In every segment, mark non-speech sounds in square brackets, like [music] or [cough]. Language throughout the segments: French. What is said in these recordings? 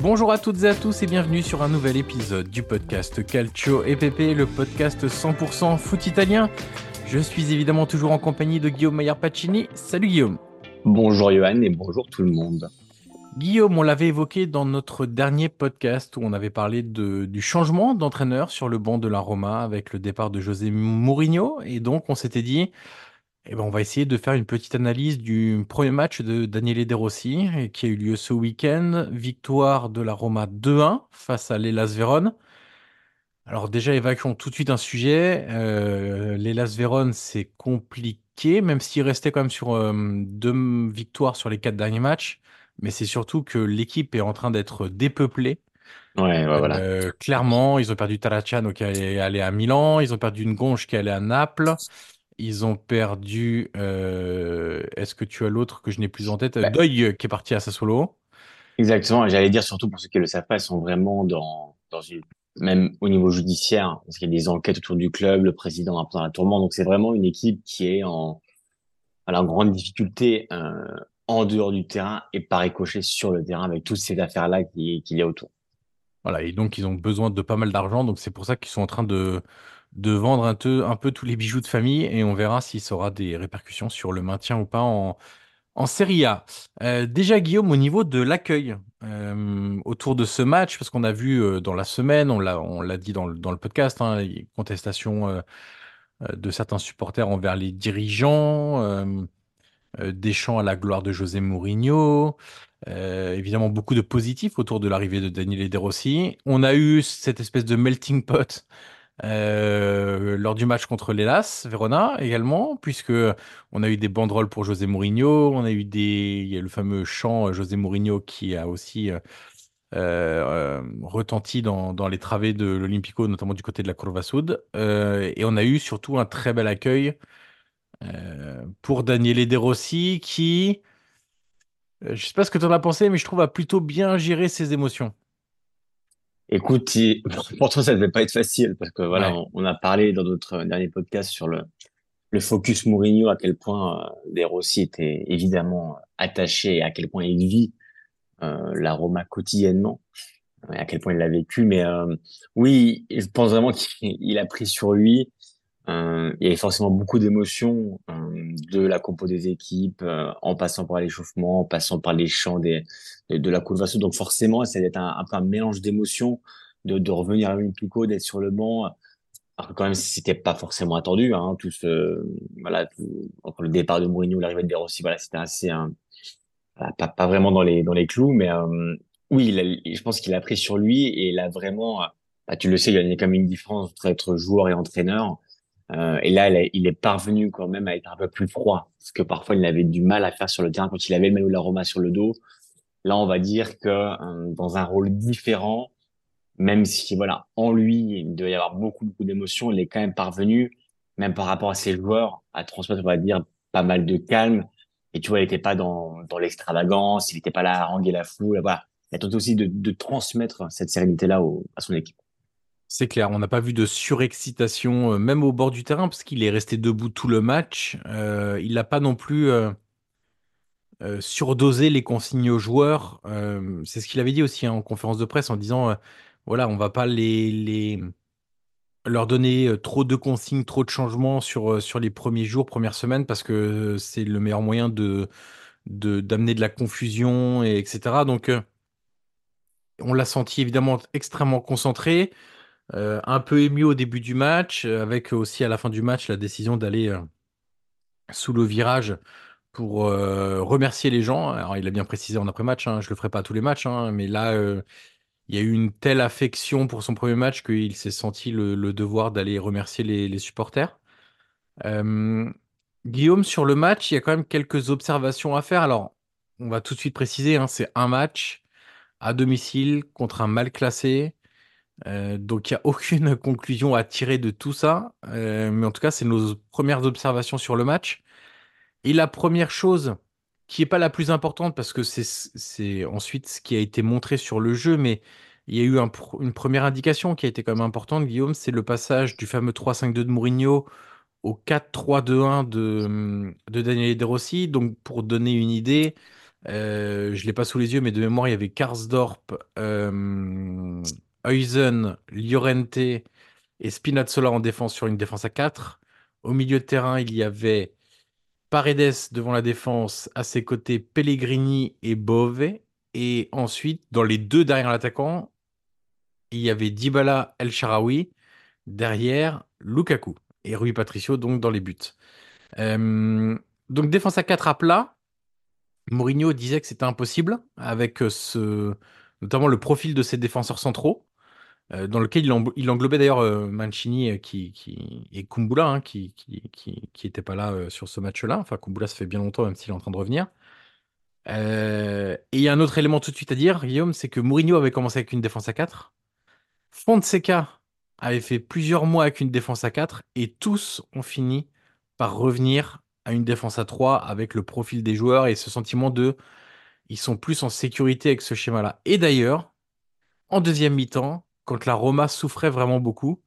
Bonjour à toutes et à tous et bienvenue sur un nouvel épisode du podcast Calcio EPP, le podcast 100% foot italien. Je suis évidemment toujours en compagnie de Guillaume Maillard Pacini. Salut Guillaume. Bonjour Johan et bonjour tout le monde. Guillaume, on l'avait évoqué dans notre dernier podcast où on avait parlé du changement d'entraîneur sur le banc de la Roma avec le départ de José Mourinho. Et donc, on s'était dit, eh ben, on va essayer de faire une petite analyse du premier match de Daniele De Rossi qui a eu lieu ce week-end. Victoire de la Roma 2-1 face à l'Elas Vérone. Alors déjà, évacuons tout de suite un sujet. Euh, l'Hellas Vérone, c'est compliqué, même s'il restait quand même sur euh, deux victoires sur les quatre derniers matchs. Mais c'est surtout que l'équipe est en train d'être dépeuplée. Ouais, ouais, voilà. Euh, clairement, ils ont perdu Taracciano qui est allé à Milan, ils ont perdu une Gonche qui est allée à Naples, ils ont perdu. euh, Est-ce que tu as l'autre que je n'ai plus en tête? Bah. Doig qui est parti à Sassuolo. Exactement. J'allais dire surtout pour ceux qui le savent pas, ils sont vraiment dans, dans une, même au niveau judiciaire, parce qu'il y a des enquêtes autour du club, le président peu dans la tourmente. Donc c'est vraiment une équipe qui est en, grande difficulté euh, en dehors du terrain et par ricochet sur le terrain avec toutes ces affaires-là qui- qu'il y a autour. Voilà, et donc ils ont besoin de pas mal d'argent, donc c'est pour ça qu'ils sont en train de, de vendre un peu, tous les bijoux de famille et on verra si ça aura des répercussions sur le maintien ou pas en, en Serie A. Euh, déjà, Guillaume, au niveau de l'accueil euh, autour de ce match, parce qu'on a vu euh, dans la semaine, on l'a, dit dans le, podcast, hein, les contestations de certains supporters envers les dirigeants, des chants à la gloire de José Mourinho. Évidemment, beaucoup de positifs autour de l'arrivée de Daniele De Rossi. On a eu cette espèce de melting pot euh, lors du match contre l'Hellas Verona également, puisque on a eu des banderoles pour José Mourinho, on a eu le fameux chant euh, José Mourinho qui a aussi euh, retenti dans, les travées de l'Olympico, notamment du côté de la Curva Sud. Et on a eu surtout un très bel accueil pour Daniele De Rossi qui, je sais pas ce que tu en as pensé, mais je trouve a plutôt bien géré ses émotions. Écoute, il- [laughs] pour toi, ça devait pas être facile parce que voilà, Ouais. on, on a parlé dans notre dernier podcast sur le, le focus Mourinho, à quel point euh, De Rossi était évidemment attaché et à quel point il vit euh, la Roma quotidiennement, et à quel point il l'a vécu. Mais euh, oui, je pense vraiment qu'il il a pris sur lui. Euh, il y avait forcément beaucoup d'émotions euh, de la compo des équipes, euh, en passant par l'échauffement, en passant par les chants des, de, la Vasso. Donc forcément, ça va être un, un peu un mélange d'émotions, de, de revenir à Olympico, d'être sur le banc. Alors quand même, c'était pas forcément attendu, hein, tout ce, voilà, entre le départ de Mourinho, l'arrivée de Rossi, voilà, c'était assez, un, pas, pas vraiment dans les, dans les clous, mais euh, oui, il je pense qu'il a pris sur lui et il a vraiment, bah, tu le sais, il y a quand même une différence entre être joueur et entraîneur. Euh, et là, il est parvenu quand même à être un peu plus froid, parce que parfois il avait du mal à faire sur le terrain quand il avait le maillot de sur le dos. Là, on va dire que euh, dans un rôle différent, même si voilà, en lui, il devait y avoir beaucoup beaucoup d'émotions, il est quand même parvenu, même par rapport à ses joueurs, à transmettre, on va dire, pas mal de calme. Et tu vois, il n'était pas dans, dans l'extravagance, il n'était pas là à haranguer la foule. Voilà, il a tenté aussi de, de transmettre cette sérénité-là à son équipe. C'est clair, on n'a pas vu de surexcitation, euh, même au bord du terrain, parce qu'il est resté debout tout le match. Euh, il n'a pas non plus euh, surdosé les consignes aux joueurs. c'est ce qu'il avait dit aussi hein, en conférence de presse en disant, voilà, on va pas les, leur donner trop de consignes, trop de changements sur, les premiers jours, premières semaines, parce que c'est le meilleur moyen de, d'amener de, la confusion, et etc. Donc, on l'a senti évidemment extrêmement concentré. Euh, un peu ému au début du match, euh, avec aussi à la fin du match la décision d'aller euh, sous le virage pour remercier les gens. Alors, il a bien précisé en après-match, hein, je le ferai pas à tous les matchs, hein, mais là, il y a eu une telle affection pour son premier match qu'il s'est senti le, devoir d'aller remercier les, supporters. Guillaume, sur le match, il y a quand même quelques observations à faire. Alors, on va tout de suite préciser, hein, c'est un match à domicile contre un mal classé. Euh, donc il n'y a aucune [laughs] conclusion à tirer de tout ça, euh, mais en tout cas c'est nos premières observations sur le match. Et la première chose qui n'est pas la plus importante parce que c'est ensuite ce qui a été montré sur le jeu, mais il y a eu une première indication qui a été quand même importante, Guillaume, c'est le passage du fameux 3-5-2 de Mourinho au 4-3-2-1 de, de Daniel De Rossi. Donc pour donner une idée, euh, je ne l'ai pas sous les yeux, mais de mémoire, il y avait Karsdorp, Huizen, Llorente et Spinazzola en défense sur une défense à 4. Au milieu de terrain, il y avait Paredes devant la défense, à ses côtés Pellegrini et Bove. Et ensuite, dans les deux derrière l'attaquant, il y avait Dybala El Sharawi, derrière Lukaku et Rui Patricio donc dans les buts. Euh, donc défense à 4 à plat. Mourinho disait que c'était impossible avec ce, notamment le profil de ses défenseurs centraux. Euh, dans lequel il, englobait d'ailleurs euh, Mancini euh, qui, et Kumbula, hein, qui n'était pas là sur ce match-là. Enfin, Kumbula, ça fait bien longtemps, même s'il est en train de revenir. et il y a un autre élément tout de suite à dire, Guillaume, c'est que Mourinho avait commencé avec une défense à 4. Fonseca avait fait plusieurs mois avec une défense à 4 et tous ont fini par revenir à une défense à 3 avec le profil des joueurs et ce sentiment de ils sont plus en sécurité avec ce schéma-là. Et d'ailleurs, en deuxième mi-temps, quand la Roma souffrait vraiment beaucoup,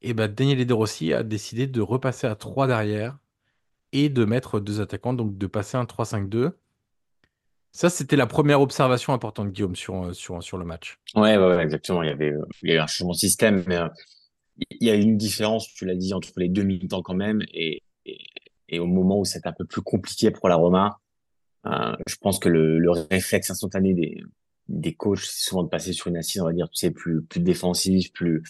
et eh ben Daniel De Rossi a décidé de repasser à 3 derrière et de mettre deux attaquants, donc de passer un 3-5-2. Ça, c'était la première observation importante, Guillaume, sur, euh, sur, sur le match. Ouais, ouais, exactement. Il y avait il y a eu un changement de système, mais euh, il y a une différence, tu l'as dit, entre les deux mi-temps quand même, et, et, au moment où c'est un peu plus compliqué pour la Roma, euh, je pense que le réflexe instantané des, des coachs, c'est souvent de passer sur une assise, on va dire, tu sais, plus, plus défensif, plus,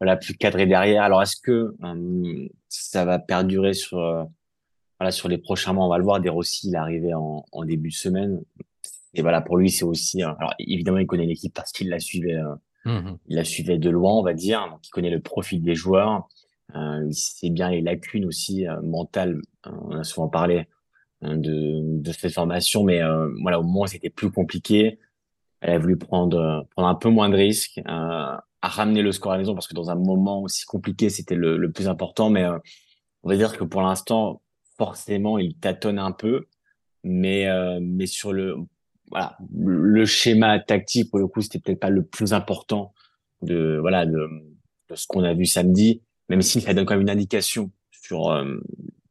voilà, plus cadré derrière. Alors, est-ce que euh, ça va perdurer sur, euh, voilà, sur les prochains mois? On va le voir. Des Rossi, il est arrivé en, en début de semaine. Et voilà, pour lui, c'est aussi. alors, évidemment, il connaît l'équipe parce qu'il la suivait, euh, mmh il la suivait de loin, on va dire. Donc, il connaît le profil des joueurs. Il sait bien les lacunes aussi mentales. on a souvent parlé de, de cette formation, mais voilà, au moment c'était plus compliqué, elle a voulu prendre, prendre un peu moins de risques, euh, à ramener le score à la maison parce que dans un moment aussi compliqué, c'était le, le, plus important. Mais euh, on va dire que pour l'instant, forcément, il tâtonne un peu. Mais, euh, mais sur le, voilà, le schéma tactique, pour le coup, c'était peut-être pas le plus important de, voilà, de, de ce qu'on a vu samedi, même si ça donne quand même une indication sur, euh,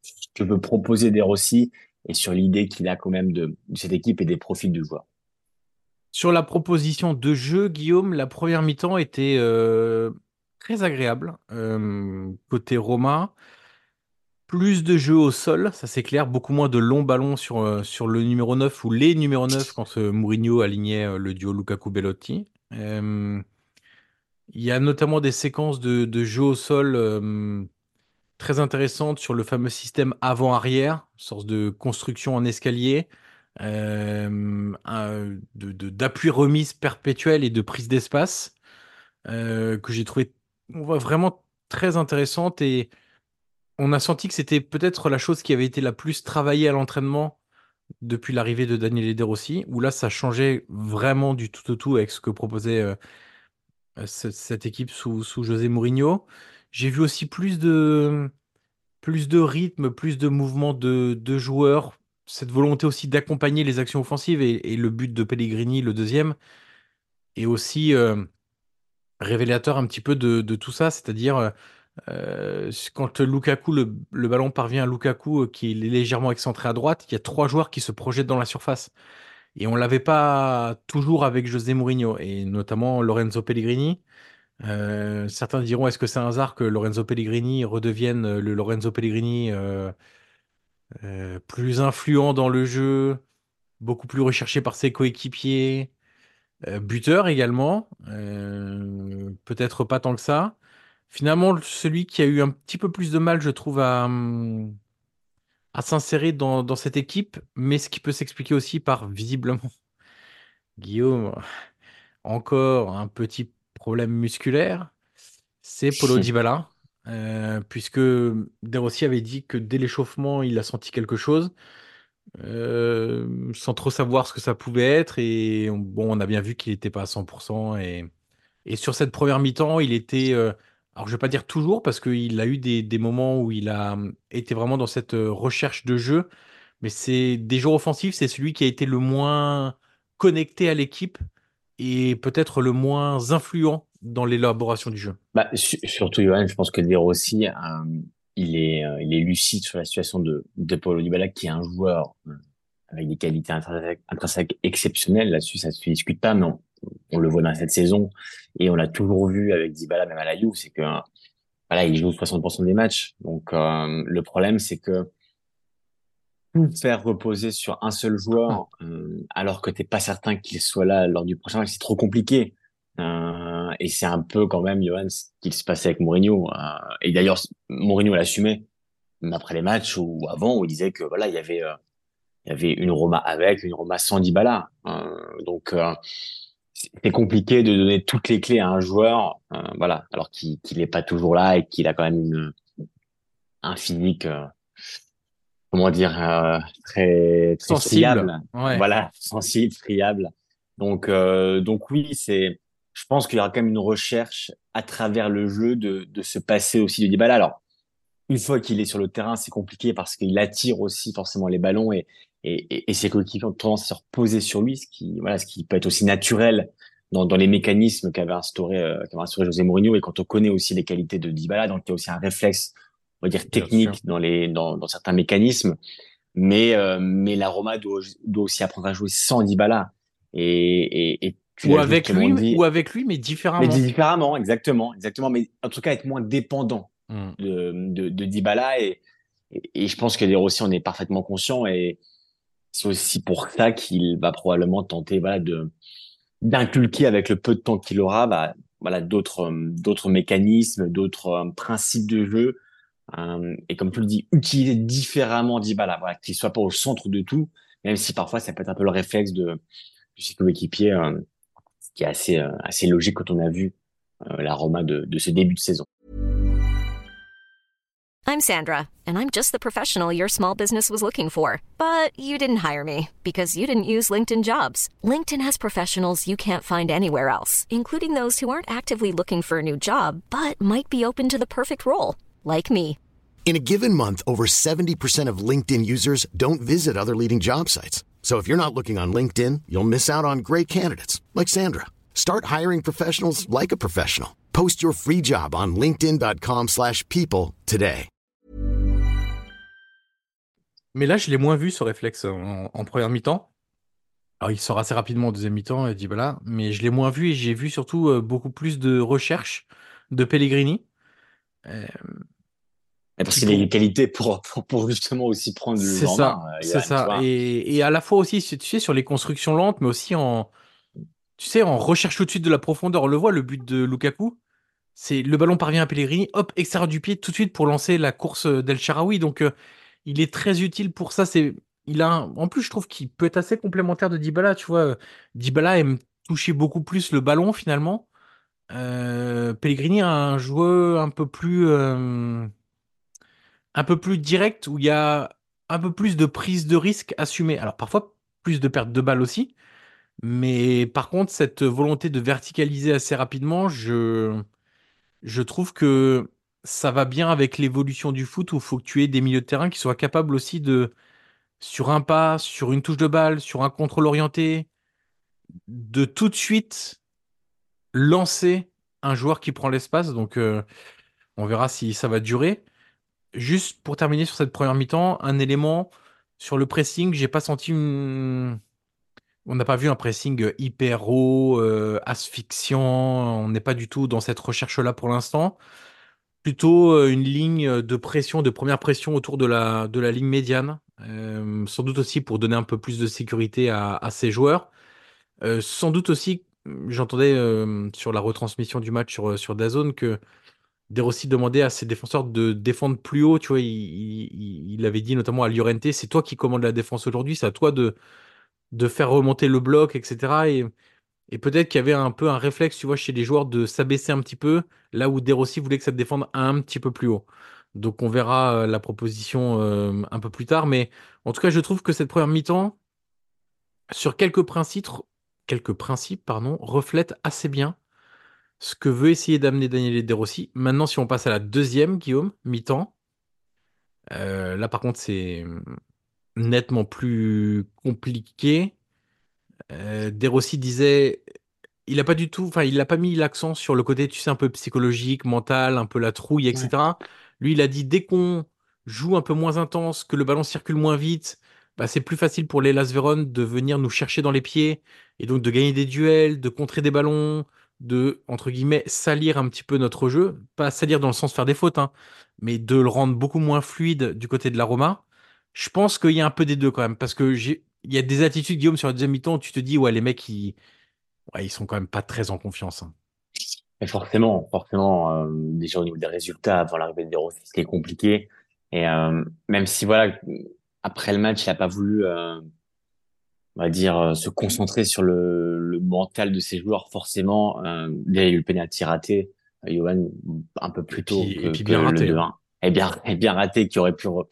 ce que veut proposer Des Rossi et sur l'idée qu'il a quand même de, de cette équipe et des profils de joueurs. Sur la proposition de jeu, Guillaume, la première mi-temps était euh, très agréable euh, côté Roma. plus de jeux au sol, ça c'est clair, beaucoup moins de longs ballons sur, euh, le numéro 9 ou les numéros 9 quand Mourinho alignait le duo Lukaku-Bellotti. Euh, il y a notamment des séquences de, de jeux au sol très intéressantes sur le fameux système avant-arrière, sorte de construction en escalier, euh, d'appui remise perpétuel et de prise d'espace, euh, que j'ai trouvé vraiment très intéressante et on a senti que c'était peut-être la chose qui avait été la plus travaillée à l'entraînement depuis l'arrivée de Daniel Eder aussi, où là ça changeait vraiment du tout au tout avec ce que proposait euh, euh, ce- cette équipe sous, sous José Mourinho. J'ai vu aussi plus de, plus de rythme, plus de mouvement de, de joueurs, cette volonté aussi d'accompagner les actions offensives et, le but de Pellegrini, le deuxième, est aussi euh, révélateur un petit peu de, tout ça, c'est-à-dire euh, euh, quand Lukaku, le, ballon parvient à Lukaku qui est légèrement excentré à droite, il y a trois joueurs qui se projettent dans la surface. Et on l'avait pas toujours avec José Mourinho, et notamment Lorenzo Pellegrini. Certains diront, est-ce que c'est un hasard que Lorenzo Pellegrini redevienne le Lorenzo Pellegrini euh, plus influent dans le jeu, beaucoup plus recherché par ses coéquipiers, euh, buteur également, euh, peut-être pas tant que ça. Finalement, celui qui a eu un petit peu plus de mal, je trouve, à, hum, à s'insérer dans, dans cette équipe, mais ce qui peut s'expliquer aussi par, visiblement, [laughs] Guillaume, encore un petit problème musculaire, c'est Paulo [laughs] Dybala, euh, puisque De Rossi avait dit que dès l'échauffement, il a senti quelque chose, euh, sans trop savoir ce que ça pouvait être, et on- bon, on a bien vu qu'il n'était pas à 100%, et, et sur cette première mi-temps, il était, euh, alors je vais pas dire toujours, parce qu'il a eu des, des moments où il a hum, été vraiment dans cette recherche de jeu, mais c'est des jours offensifs, c'est celui qui a été le moins connecté à l'équipe et peut-être le moins influent dans l'élaboration du jeu? Bah, su- surtout, Johan, je pense que De Rossi, euh, il est, euh, il est lucide sur la situation de, de Paulo Dybala, qui est un joueur euh, avec des qualités intrinsèques, intrinsèques exceptionnelles. Là-dessus, ça se discute pas, mais on, on le voit dans cette saison. Et on l'a toujours vu avec Dybala, même à la Juve, c'est que, voilà, il joue 60% des matchs. Donc, le problème, c'est que tout faire reposer sur un seul joueur, euh, alors que t'es pas certain qu'il soit là lors du prochain match, c'est trop compliqué. Euh, et c'est un peu quand même, Johan, ce qu'il se passait avec Mourinho. Euh, et d'ailleurs, Mourinho l'assumait même après les matchs ou avant, où il disait que voilà, il y avait, euh, il y avait une Roma avec, une Roma sans Dybala. Euh, donc, euh, c'est compliqué de donner toutes les clés à un joueur, euh, voilà, alors qu'il qu'il est pas toujours là et qu'il a quand même une, un physique, comment dire, euh, très, très Sensible. friable. Ouais. Voilà, sensible, friable. Donc, euh, donc oui, c'est, je pense qu'il y aura quand même une recherche à travers le jeu de, de se passer aussi de Dybala. Alors, une fois qu'il est sur le terrain, c'est compliqué parce qu'il attire aussi forcément les ballons et, et, et, ses coéquipiers ont tendance à se reposer sur lui, ce qui, voilà, ce qui peut être aussi naturel dans, dans les mécanismes qu'avait instauré, euh, qu'avait instauré José Mourinho. Et quand on connaît aussi les qualités de Dybala, donc il y a aussi un réflexe, on va dire technique dans les, dans, dans certains mécanismes. Mais, euh, mais la Roma doit, doit aussi apprendre à jouer sans Dybala. Et, et, et tu Ou avec lui, dit. ou avec lui, mais Mais différemment. différemment, exactement, exactement. Mais en tout cas, être moins dépendant Mm. de, de, de Dybala et, et, et je pense que les Rossi, on est parfaitement conscient et c'est aussi pour ça qu'il va probablement tenter, voilà, de, d'inculquer avec le peu de temps qu'il aura, bah, voilà, d'autres, euh, d'autres mécanismes, d'autres euh, principes de jeu. Euh, et comme tu le dis, utiliser différemment Dybala, voilà, qu'il soit pas au centre de tout, même si parfois ça peut être un peu le réflexe de, de ses coéquipiers, euh, qui est assez, euh, assez logique quand on a vu euh, la Roma de, de ce début de saison. I'm Sandra, and I'm just the professional your small business was looking for. But you didn't hire me because you didn't use LinkedIn jobs. LinkedIn has professionals you can't find anywhere else, including those who aren't actively looking for a new job but might be open to the perfect role, like me. In a given month, over 70% of LinkedIn users don't visit other leading job sites. So if you're not looking on LinkedIn, you'll miss out on great candidates like Sandra. Start hiring professionals like a professional. Post your free job on linkedin.com/people today. Mais là, je l'ai moins vu ce réflexe en, en première mi-temps. Alors, il sort assez rapidement en deuxième mi-temps, et Dybala, mais je l'ai moins vu et j'ai vu surtout euh, beaucoup plus de recherche de Pellegrini. Euh, parce qui qu'il a les qualités pour, pour, pour justement aussi prendre le C'est ça, euh, c'est ça. Et, et à la fois aussi, tu sais, sur les constructions lentes, mais aussi en, tu sais, en recherche tout de suite de la profondeur. On le voit, le but de Lukaku, c'est le ballon parvient à Pellegrini, hop, extérieur du pied tout de suite pour lancer la course d'El Shaarawy. Donc, euh, il est très utile pour ça. C'est, il a, un- en plus, je trouve qu'il peut être assez complémentaire de Dybala. Tu vois, Dybala aime toucher beaucoup plus le ballon finalement. Euh, Pellegrini a un joueur un peu plus, euh, un peu plus direct où il y a un peu plus de prise de risque assumée. Alors parfois plus de perte de balles aussi, mais par contre cette volonté de verticaliser assez rapidement, je trouve que ça va bien avec l'évolution du foot où il faut que tu aies des milieux de terrain qui soient capables aussi de sur un pas, sur une touche de balle, sur un contrôle orienté, de tout de suite lancer un joueur qui prend l'espace. Donc euh, on verra si ça va durer. Juste pour terminer sur cette première mi-temps, un élément sur le pressing, j'ai pas senti. On n'a pas vu un pressing hyper haut, euh, asphyxiant. On n'est pas du tout dans cette recherche-là pour l'instant. Plutôt euh, une ligne de pression, de première pression autour de la, de la ligne médiane. Euh, sans doute aussi pour donner un peu plus de sécurité à, à ces joueurs. Sans doute aussi, j'entendais sur la retransmission du match sur, sur DAZN que De Rossi demandait à ses défenseurs de défendre plus haut. Tu vois, il, avait dit notamment à Llorente, c'est toi qui commandes la défense aujourd'hui, c'est à toi de, faire remonter le bloc, etc. Et, peut-être qu'il y avait un peu un réflexe, tu vois, chez les joueurs de s'abaisser un petit peu, là où De Rossi voulait que ça te défende un petit peu plus haut. Donc on verra euh, la proposition euh, un peu plus tard. Mais en tout cas, je trouve que cette première mi-temps, sur quelques principes, quelques principes, pardon, reflète assez bien ce que veut essayer d'amener Daniel De Rossi. Maintenant, si on passe à la deuxième, Guillaume, mi-temps, euh, là par contre c'est nettement plus compliqué. Euh, De Rossi disait, il a pas du tout, enfin il n'a pas mis l'accent sur le côté, tu sais, un peu psychologique, mental, un peu la trouille, Ouais. etc. Lui, il a dit dès qu'on joue un peu moins intense, que le ballon circule moins vite, bah, c'est plus facile pour les Las Véron de venir nous chercher dans les pieds et donc de gagner des duels, de contrer des ballons, de, entre guillemets, salir un petit peu notre jeu. Pas salir dans le sens faire des fautes, hein, mais de le rendre beaucoup moins fluide du côté de la Roma. Je pense qu'il y a un peu des deux quand même, parce que il y a des attitudes, Guillaume, sur la deuxième mi-temps tu te dis, ouais, les mecs, ils, ils sont quand même pas très en confiance. hein. Mais forcément, forcément, euh, déjà au niveau des résultats avant l'arrivée de De Rossi, c'était compliqué. Et euh, même si voilà, après le match, il a pas voulu, euh, on va dire, euh, se concentrer sur le, le mental de ses joueurs. Forcément, euh, il y a eu le penalty raté, euh, Johan, un peu plus Et tôt puis- que, et puis que bien le raté, 2-1. Et bien, et bien raté, qui aurait pu, re-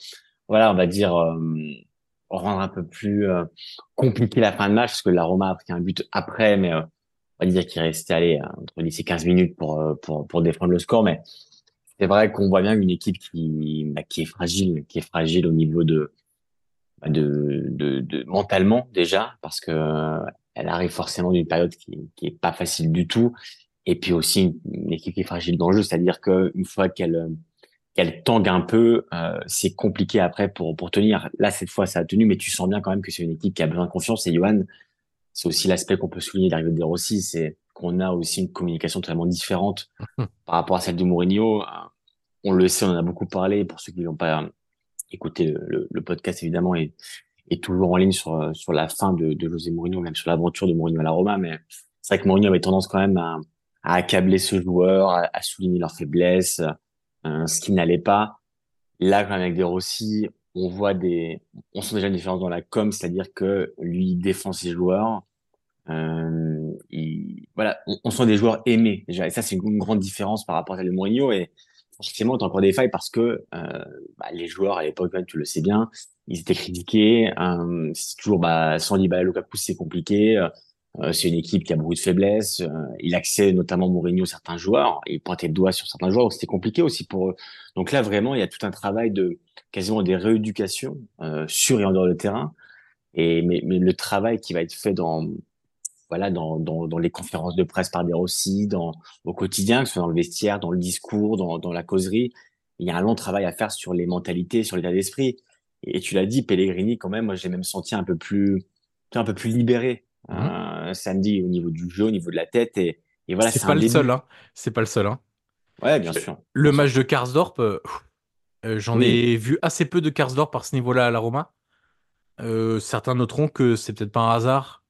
voilà, on va dire, euh, rendre un peu plus euh, compliqué la fin de match, parce que la Roma a pris un but après, mais euh, on va dire qu'il restait allé entre 10 et 15 minutes pour, pour, pour défendre le score. Mais c'est vrai qu'on voit bien une équipe qui, bah, qui est fragile, qui est fragile au niveau de, de, de, de mentalement déjà, parce que euh, elle arrive forcément d'une période qui, qui est pas facile du tout. Et puis aussi une, équipe qui est fragile dans le jeu, c'est-à-dire qu'une fois qu'elle euh, qu'elle tangue un peu, euh, c'est compliqué après pour pour tenir. Là cette fois ça a tenu, mais tu sens bien quand même que c'est une équipe qui a besoin de confiance. Et Johan, c'est aussi l'aspect qu'on peut souligner d'arrivée de De Rossi, c'est qu'on a aussi une communication totalement différente [laughs] par rapport à celle de Mourinho. Euh, On le sait, on en a beaucoup parlé. Pour ceux qui n'ont pas écouté le, le, le podcast, évidemment, est, est toujours en ligne sur, sur la fin de, de José Mourinho, même sur l'aventure de Mourinho à la Roma. Mais c'est vrai que Mourinho avait tendance quand même à, à accabler ce joueur, à, à souligner leurs faiblesses, euh, ce qui n'allait pas. Là, quand même, avec De Rossi, on voit des, on sent déjà une différence dans la com, c'est-à-dire que lui il défend ses joueurs. Euh, il, voilà, on, on sent des joueurs aimés déjà, et ça c'est une, une grande différence par rapport à celle de Mourinho. Et forcément, t'as encore des failles parce que euh, bah, les joueurs à l'époque, tu le sais bien, ils étaient critiqués. Euh, c'est toujours bah, sans Dybala, Lukaku, c'est compliqué. Euh, c'est une équipe qui a beaucoup de faiblesses. Euh, il accède notamment Mourinho certains joueurs. Il pointait le doigt sur certains joueurs, donc c'était compliqué aussi pour eux. Donc là, vraiment, il y a tout un travail de quasiment des rééducations euh, sur et en dehors du terrain. Et mais, mais le travail qui va être fait dans voilà dans, dans, dans les conférences de presse par des Rossi, dans au quotidien, que ce soit dans le vestiaire, dans le discours, dans, dans la causerie, il y a un long travail à faire sur les mentalités, sur l'état d'esprit. Et, tu l'as dit, Pellegrini, quand même, moi, j'ai même senti un peu plus, un peu plus libéré Mhm. euh, samedi au niveau du jeu, au niveau de la tête. Et, et voilà, c'est c'est pas le seul, hein. C'est pas le seul, hein. Ouais, bien sûr. Le Bien sûr. match de Karsdorp, euh, Euh, j'en Oui, ai vu assez peu de Karsdorp par ce niveau-là à la Roma. Euh, certains noteront que c'est peut-être pas un hasard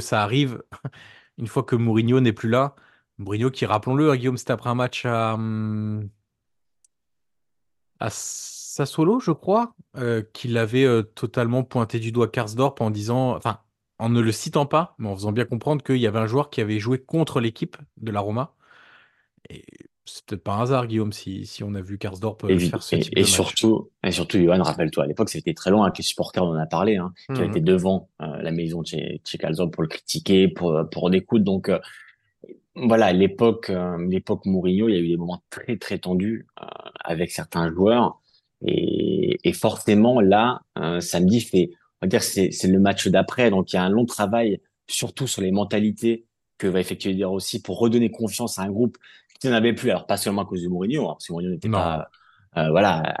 ça arrive [laughs] une fois que Mourinho n'est plus là. Mourinho qui, rappelons-le, hein, Guillaume, c'était après un match à, hum, à Sassuolo, je crois, euh, qu'il avait euh, totalement pointé du doigt Karsdorp en disant, enfin, en ne le citant pas, mais en faisant bien comprendre qu'il y avait un joueur qui avait joué contre l'équipe de la Roma. Et c'est peut-être pas un hasard, Guillaume, si, si on a vu Karsdorp euh, évi- faire ce type et, et de match. surtout, et surtout, Johan, rappelle-toi, à l'époque, c'était très loin avec les supporters, on en a parlé, hein, qui Mhm. étaient devant euh, la maison de chez, chez Calzone pour le critiquer, pour, pour en écoute. Donc, euh, voilà, l'époque, euh, l'époque Mourinho, il y a eu des moments très, très tendus euh, avec certains joueurs. Et, et forcément, là, euh, samedi, fait, on va dire, c'est, le match d'après. Donc, il y a un long travail, surtout sur les mentalités que va effectuer Rossi pour redonner confiance à un groupe qui n'en avait plus. Alors, pas seulement à cause de Mourinho, hein, parce que Mourinho n'était pas, euh, voilà,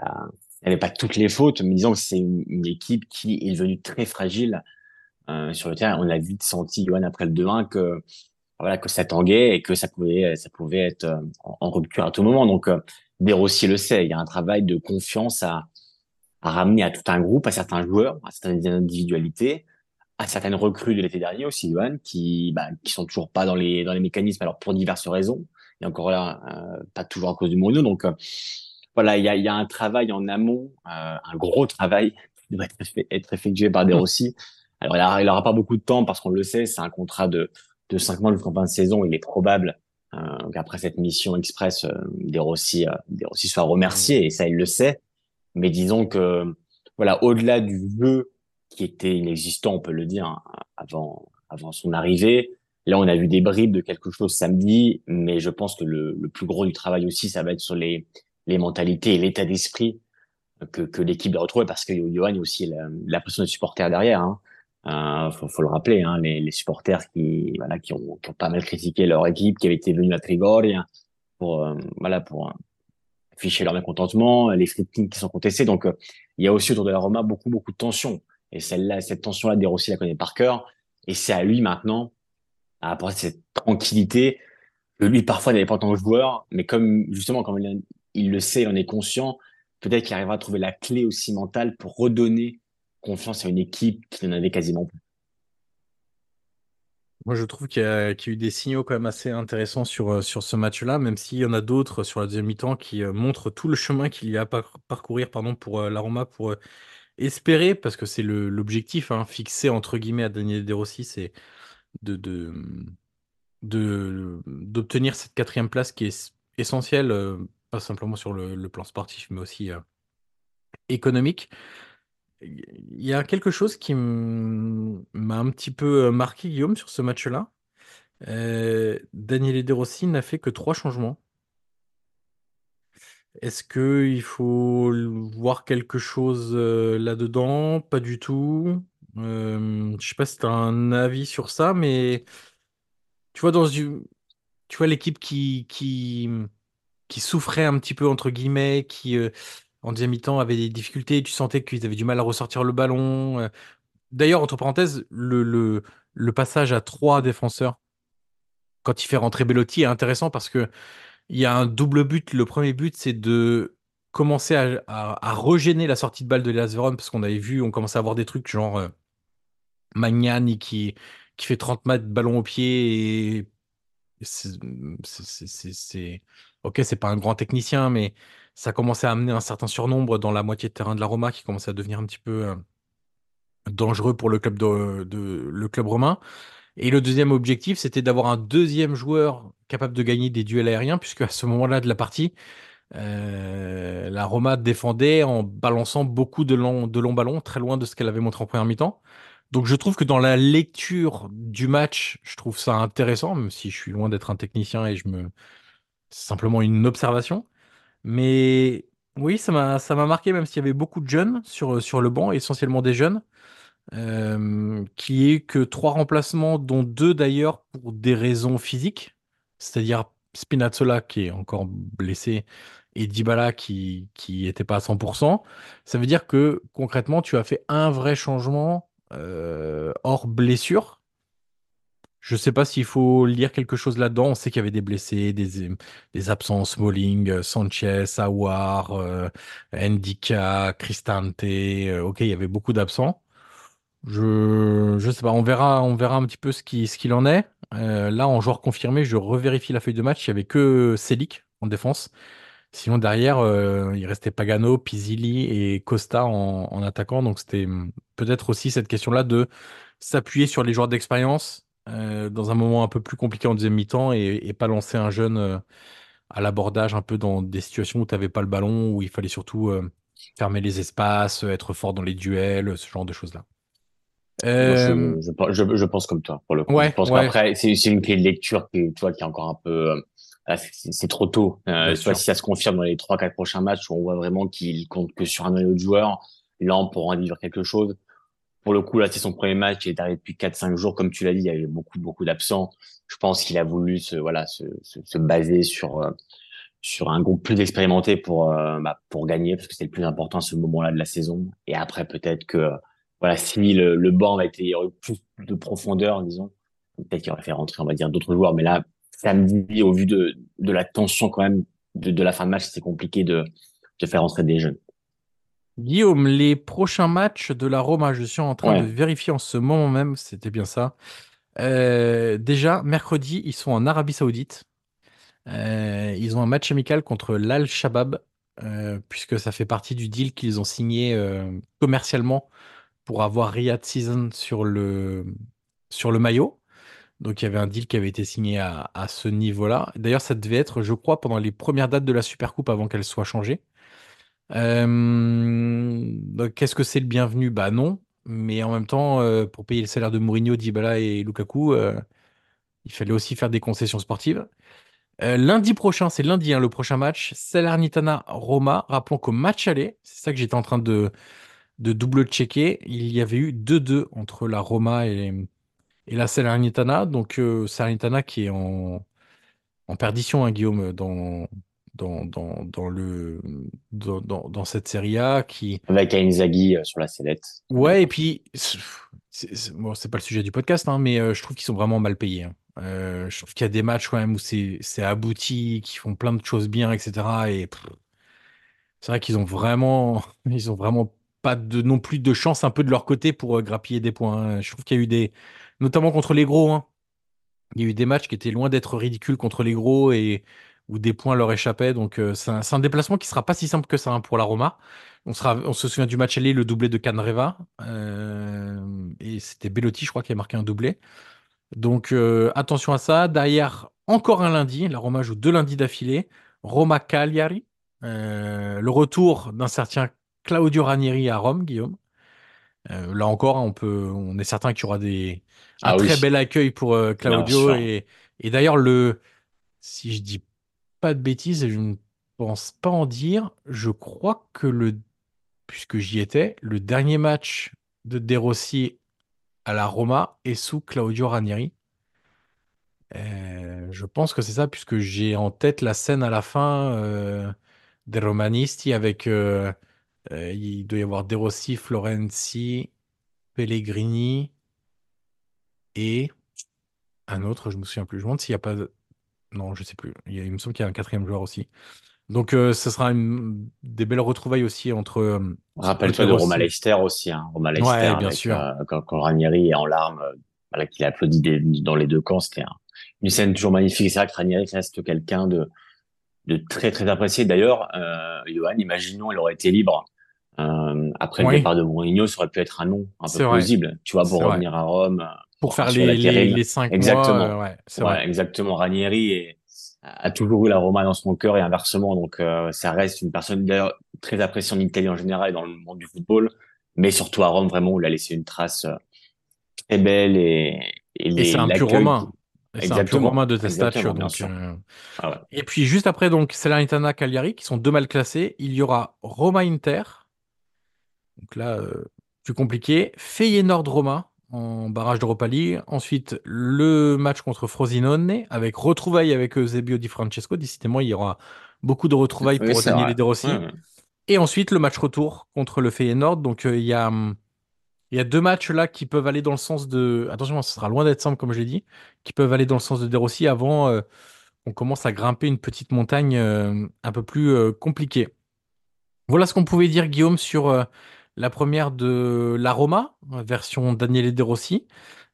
il n'avait pas toutes les fautes, mais disons que c'est une, une équipe qui est devenue très fragile euh, sur le terrain. On a vite senti, Johan, après le 2-1, que voilà que ça tanguait et que ça pouvait ça pouvait être euh, en, en rupture à tout moment. Donc euh, De Rossi le sait, il y a un travail de confiance à, à ramener à tout un groupe, à certains joueurs, à certaines individualités, à certaines recrues de l'été dernier aussi, Johan, qui bah, qui sont toujours pas dans les dans les mécanismes, alors pour diverses raisons. Et encore là, euh, pas toujours à cause du Mourinho. Donc euh, voilà, il y a, il y a un travail en amont, euh, un gros travail qui doit être, effectué par De Rossi. Alors il aura, il aura pas beaucoup de temps parce qu'on le sait, c'est un contrat de de cinq mois jusqu'en fin de saison. Il est probable euh, qu'après cette mission express, euh, Rossi, euh, Rossi soit remercié et ça il le sait. Mais disons que voilà, au-delà du jeu qui était inexistant, on peut le dire, hein, avant avant son arrivée. Là, on a vu des bribes de quelque chose samedi, mais je pense que le, le plus gros du travail aussi, ça va être sur les les mentalités et l'état d'esprit que, que l'équipe doit retrouver parce que Johan, il a aussi la, la pression des supporters derrière. Hein. Euh, faut, faut le rappeler, hein, les, les supporters qui, voilà, qui ont, qui ont pas mal critiqué leur équipe, qui avait été venue à Trigoria pour, euh, voilà, pour euh, afficher leur mécontentement, les scriptings qui sont contestés. Donc, euh, il y a aussi autour de la Roma beaucoup, beaucoup de tension. Et celle-là, cette tension-là, De la connaît par cœur. Et c'est à lui maintenant à apporter cette tranquillité lui, parfois, n'avait pas en tant que joueur. Mais comme, justement, comme il, le sait, il en est conscient, peut-être qu'il arrivera à trouver la clé aussi mentale pour redonner confiance à une équipe qui n'en avait quasiment plus. Moi, je trouve qu'il y a, eu des signaux quand même assez intéressants sur, euh, sur ce match-là, même s'il y en a d'autres sur la deuxième mi-temps qui euh, montrent tout le chemin qu'il y a à par- parcourir pardon, pour euh, la Roma, pour espérer, parce que c'est l'objectif hein, fixé entre guillemets à Daniel De Rossi, c'est de, de, de, d'obtenir cette quatrième place qui est essentielle, euh, pas simplement sur le, plan sportif, mais aussi euh, économique. Il y a quelque chose qui m'a un petit peu euh, marqué, Guillaume, sur ce match-là. Euh, Daniele De Rossi n'a fait que trois changements. Est-ce que il faut voir quelque chose là-dedans? Pas du tout. Euh, je sais pas si tu as un avis sur ça, mais tu vois, dans une, tu vois l'équipe qui, qui, qui souffrait un petit peu, entre guillemets, qui euh, en deuxième mi-temps avait des difficultés, tu sentais qu'ils avaient du mal à ressortir le ballon. euh. D'ailleurs, entre parenthèses, le, le, passage à trois défenseurs quand il fait rentrer Belotti est intéressant parce que il y a un double but. Le premier but, c'est de commencer à, à, à la sortie de balle de Hellas Verona parce qu'on avait vu, on commençait à avoir des trucs genre euh, Magnani qui, qui fait 30 mètres ballon au pied et c'est, ok, c'est pas un grand technicien, mais ça commençait à amener un certain surnombre dans la moitié de terrain de la Roma qui commençait à devenir un petit peu euh, dangereux pour le club de, le club romain. Et le deuxième objectif, c'était d'avoir un deuxième joueur capable de gagner des duels aériens, puisque à ce moment-là de la partie, euh, la Roma défendait en balançant beaucoup de longs, de longs ballons, très loin de ce qu'elle avait montré en première mi-temps. Donc je trouve que dans la lecture du match, je trouve ça intéressant, même si je suis loin d'être un technicien et je me... C'est simplement une observation. Mais oui, ça m'a, marqué, même s'il y avait beaucoup de jeunes sur, sur le banc, essentiellement des jeunes euh, qui est que trois remplacements, dont deux d'ailleurs pour des raisons physiques, c'est-à-dire Spinazzola qui est encore blessé et Dybala qui qui était pas à 100%. Ça veut dire que concrètement, tu as fait un vrai changement hors blessure. Je sais pas s'il faut lire quelque chose là-dedans. On sait qu'il y avait des blessés, des, absences, Smalling, euh, Sanchez, Awar, euh, Cristante. euh, ok, il y avait beaucoup d'absents. Je, je sais pas, on verra, on verra un petit peu ce qui, ce qu'il en est. Euh, là, en joueur confirmé, je revérifie la feuille de match. Il y avait que Selic en défense. Sinon, derrière, euh, il restait Pagano, Pizzilli et Costa en, en attaquant. Donc, c'était hum, peut-être aussi cette question-là de s'appuyer sur les joueurs d'expérience euh, dans un moment un peu plus compliqué en deuxième mi-temps et, et pas lancer un jeune euh, à l'abordage un peu dans des situations où tu n'avais pas le ballon, où il fallait surtout fermer les espaces, être fort dans les duels, ce genre de choses-là. Je, je, je, je pense comme toi, pour le coup. Ouais, je pense ouais. qu'après, c'est une clé de lecture qui, tu vois, qui est encore un peu, c'est trop tôt. Euh, sûr. si ça se confirme dans les trois, quatre prochains matchs où on voit vraiment qu'il compte que sur un noyau de joueurs, là, on pourra en dire quelque chose. Pour le coup, là, c'est son premier match. Il est arrivé depuis quatre, cinq jours. Comme tu l'as dit, il y avait beaucoup, beaucoup d'absents. Je pense qu'il a voulu se, voilà, se, se, se baser sur, euh, sur un groupe plus expérimenté pour, euh, bah, pour gagner, parce que c'est le plus important à ce moment-là de la saison. Et après, peut-être que, voilà, si le, le banc a été, il y aurait eu plus de profondeur, disons, peut-être qu'il aurait fait rentrer, on va dire, d'autres joueurs. Mais là, samedi, au vu de, de la tension quand même de, de la fin de match, c'est compliqué de, de faire rentrer des jeunes. Guillaume, les prochains matchs de la Roma, je suis en train Ouais. de vérifier en ce moment même, c'était bien ça. Euh, déjà, mercredi, ils sont en Arabie Saoudite. Euh, ils ont un match amical contre l'Al Shabab, euh, puisque ça fait partie du deal qu'ils ont signé commercialement pour avoir Riyad Season sur le, sur le maillot. Donc il y avait un deal qui avait été signé à, ce niveau-là. D'ailleurs, ça devait être, je crois, pendant les premières dates de la Supercoupe avant qu'elle soit changée. Euh, Qu'est-ce que c'est le bienvenu? Bah non. Mais en même temps, euh, pour payer le salaire de Mourinho, Dybala et Lukaku, euh, il fallait aussi faire des concessions sportives. Euh, lundi prochain, c'est lundi, hein, le prochain match, Salernitana-Roma. Rappelons qu'au match aller, c'est ça que j'étais en train de, de double-checker, il y avait eu 2-2 entre la Roma et, et la Salernitana. Donc euh, Salernitana qui est en, en perdition, hein, Guillaume, dans, dans, dans, dans le, dans, dans, cette Serie A. Qui... Avec Inzaghi euh, sur la sellette. Ouais, et puis, c'est bon, pas le sujet du podcast, hein, mais euh, je trouve qu'ils sont vraiment mal payés. hein. Euh, je trouve qu'il y a des matchs quand même où c'est abouti, qui font plein de choses bien, etc. Et c'est vrai qu'ils ont vraiment, [laughs] ils ont vraiment pas de, non plus de chance un peu de leur côté pour grappiller des points. hein. Je trouve qu'il y a eu des, notamment contre les gros, hein. Il y a eu des matchs qui étaient loin d'être ridicules contre les gros et où des points leur échappaient. Donc euh, c'est un, déplacement qui sera pas si simple que ça hein, pour la Roma. On se souvient du match aller, le doublé de Canreva. euh, et c'était Bellotti, je crois, qui a marqué un doublé. Donc euh, attention à ça. Derrière, encore un lundi. La Roma joue deux lundis d'affilée. Roma Cagliari. Le retour d'un certain Claudio Ranieri à Rome, Guillaume. Euh, là encore, on peut, on est certain qu'il y aura des, un Ah oui. très bel accueil pour euh, Claudio. Et, et d'ailleurs, le, si je dis pas de bêtises, et je ne pense pas en dire, je crois que le, puisque j'y étais, le dernier match de De Rossi à la Roma est sous Claudio Ranieri. Euh, je pense que c'est ça, puisque j'ai en tête la scène à la fin des Romanisti avec, euh, euh, il doit y avoir De Rossi, Florenzi, Pellegrini et un autre, je me souviens plus. Je me demande s'il n'y a pas. Non, je sais plus. Il, y a- il me semble qu'il y a un quatrième joueur aussi. Donc, euh, ce sera une- des belles retrouvailles aussi entre. euh, Rappelle-toi de Rossi- Roma Leicester aussi, hein. Roma Leicester, Ouais, bien avec, sûr. euh, quand, quand Ranieri est en larmes, euh, voilà, qu'il applaudit des- dans les deux camps, c'était un- une scène toujours magnifique. C'est vrai que Ranieri reste quelqu'un de, de très, très apprécié. D'ailleurs, euh, Johan, imaginons, il aurait été libre, euh, après Oui. le départ de Mourinho, ça aurait pu être un nom un peu vrai. plausible, tu vois, pour vrai. revenir à Rome. euh, pour faire les, les, cinq Exactement. mois. euh, ouais, c'est Ouais, vrai. exactement. Ranieri a toujours eu la Roma dans son cœur et inversement. Donc, euh, ça reste une personne d'ailleurs très appréciée en Italie en général et dans le monde du football, mais surtout à Rome vraiment où il a laissé une trace euh, très belle et, et, Et c'est un pur romain. C'est un pur Exactement. romain de Testaccio. bien Donc, sûr. euh, Ah ouais. Et puis juste après, donc Salernitana Cagliari, qui sont deux mal classés. Il y aura Roma Inter. Donc là, euh, plus compliqué. Feyenoord Roma en barrage d'Europa League. Ensuite, le match contre Frosinone avec retrouvailles avec Eusebio Di Francesco. Décidément, il y aura beaucoup de retrouvailles Oui, pour Daniele. De Rossi. Ouais, ouais. Et ensuite, le match retour contre le Feyenoord. Donc, euh, il y a, hum, Il y a deux matchs là qui peuvent aller dans le sens de. Attention, ce sera loin d'être simple, comme je l'ai dit, qui peuvent aller dans le sens de De Rossi avant euh, on commence à grimper une petite montagne euh, un peu plus compliquée. Voilà ce qu'on pouvait dire, Guillaume, sur la première de la Roma, version Daniele De Rossi.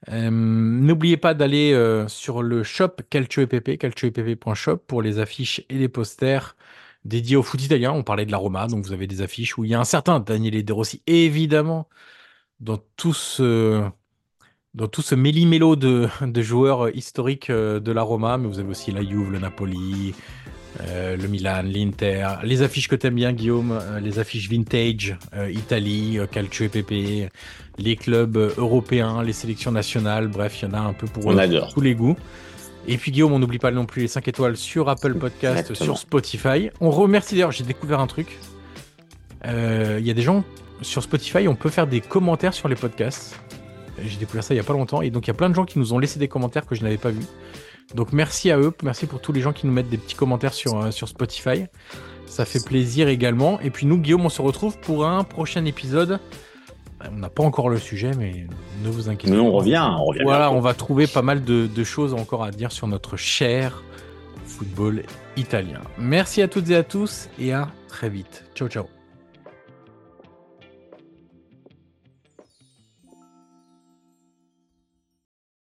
Euh, N'oubliez pas d'aller euh, sur le shop Calcio EPP, calcioepp.shop pour les affiches et les posters dédiés au foot italien. On parlait de la Roma, donc vous avez des affiches où il y a un certain Daniele De Rossi, évidemment, dans tout ce, méli-mélo de, joueurs historiques euh, de la Roma, mais vous avez aussi la Juve, le Napoli, euh, le Milan, l'Inter, les affiches que t'aimes bien, Guillaume, euh, les affiches vintage, euh, Italie, Calcio et PP, les clubs européens, les sélections nationales, bref, il y en a un peu pour On adore. tous les goûts. Et puis Guillaume, on n'oublie pas non plus les 5 étoiles sur Apple Podcast, Exactement. sur Spotify. On remercie d'ailleurs, j'ai découvert un truc. Il y a des gens sur Spotify, on peut faire des commentaires sur les podcasts. J'ai découvert ça il y a pas longtemps. Et donc il y a plein de gens qui nous ont laissé des commentaires que je n'avais pas vus. Donc merci à eux, merci pour tous les gens qui nous mettent des petits commentaires sur, euh, sur Spotify. Ça fait plaisir également. Et puis nous, Guillaume, on se retrouve pour un prochain épisode. On n'a pas encore le sujet, mais ne vous inquiétez pas. on revient, on revient. Voilà, on va trouver pas mal de, de choses encore à dire sur notre cher football italien. Merci à toutes et à tous et à très vite. Ciao, ciao.